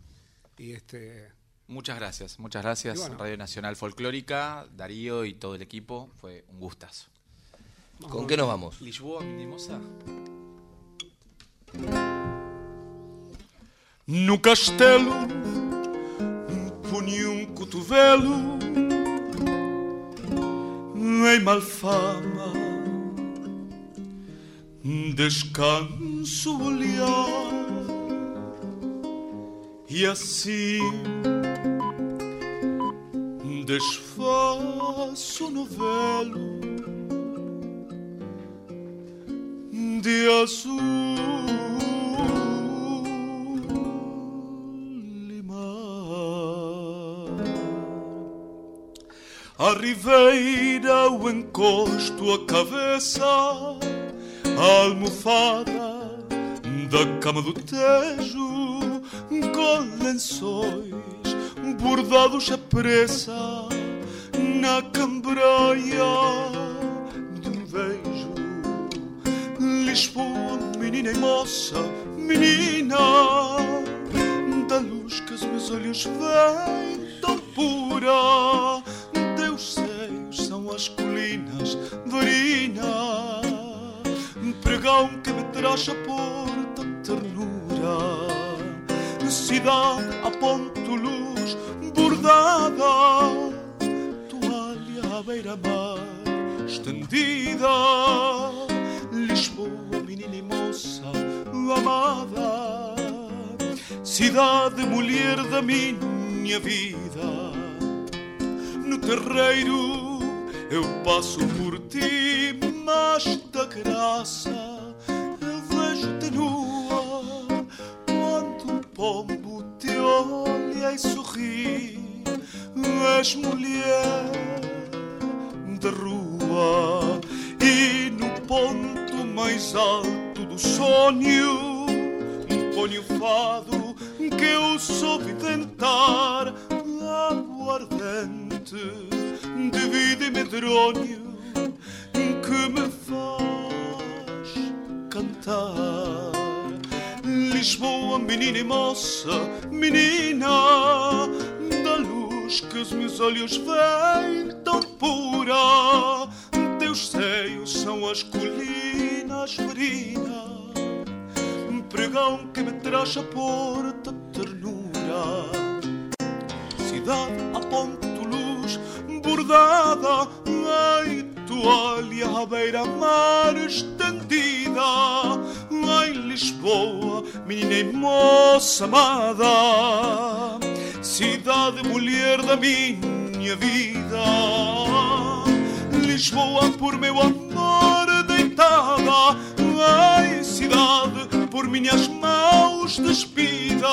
Y este Muchas gracias, muchas gracias bueno. Radio Nacional Folclórica, Darío y todo el equipo. Fue un gustazo. ¿Con qué nos vamos? Lisboa, Mimosa. No castelo punha um cotovelo em malfama descanso olhar e assim desfaço o novelo de azul e mar. À ribeira o encosto a cabeça, a almofada da cama do Tejo, com lençóis bordados à pressa na cambraia de um beijo. Lisboa, menina e moça, menina da luz que os meus olhos veem tão pura. Teus seios são as colinas de Arina, pregão que me traz a porta ternura. Cidade ponto luz bordada, toalha à beira-mar estendida. Lisboa, menina e moça amada, cidade mulher da minha vida. No terreiro eu passo por ti, mas da graça olha e sorri. És mulher da rua e no ponto mais alto do sonho ponho o fado que eu soube tentar aguardente de vida e medronho que me faz cantar Lisboa, menina e moça, menina da luz que os meus olhos veem tão pura. Teus seios são as colinas ferinas, pregão que me traz a porta ternura. Cidade ponto luz bordada, ai toalha à beira-mar estendida. Lisboa, menina e moça amada, cidade mulher da minha vida. Lisboa por meu amor deitada, ai cidade por minhas mãos despida.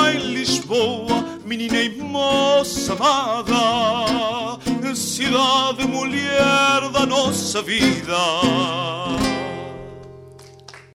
Ai Lisboa, menina e moça amada, cidade mulher da nossa vida.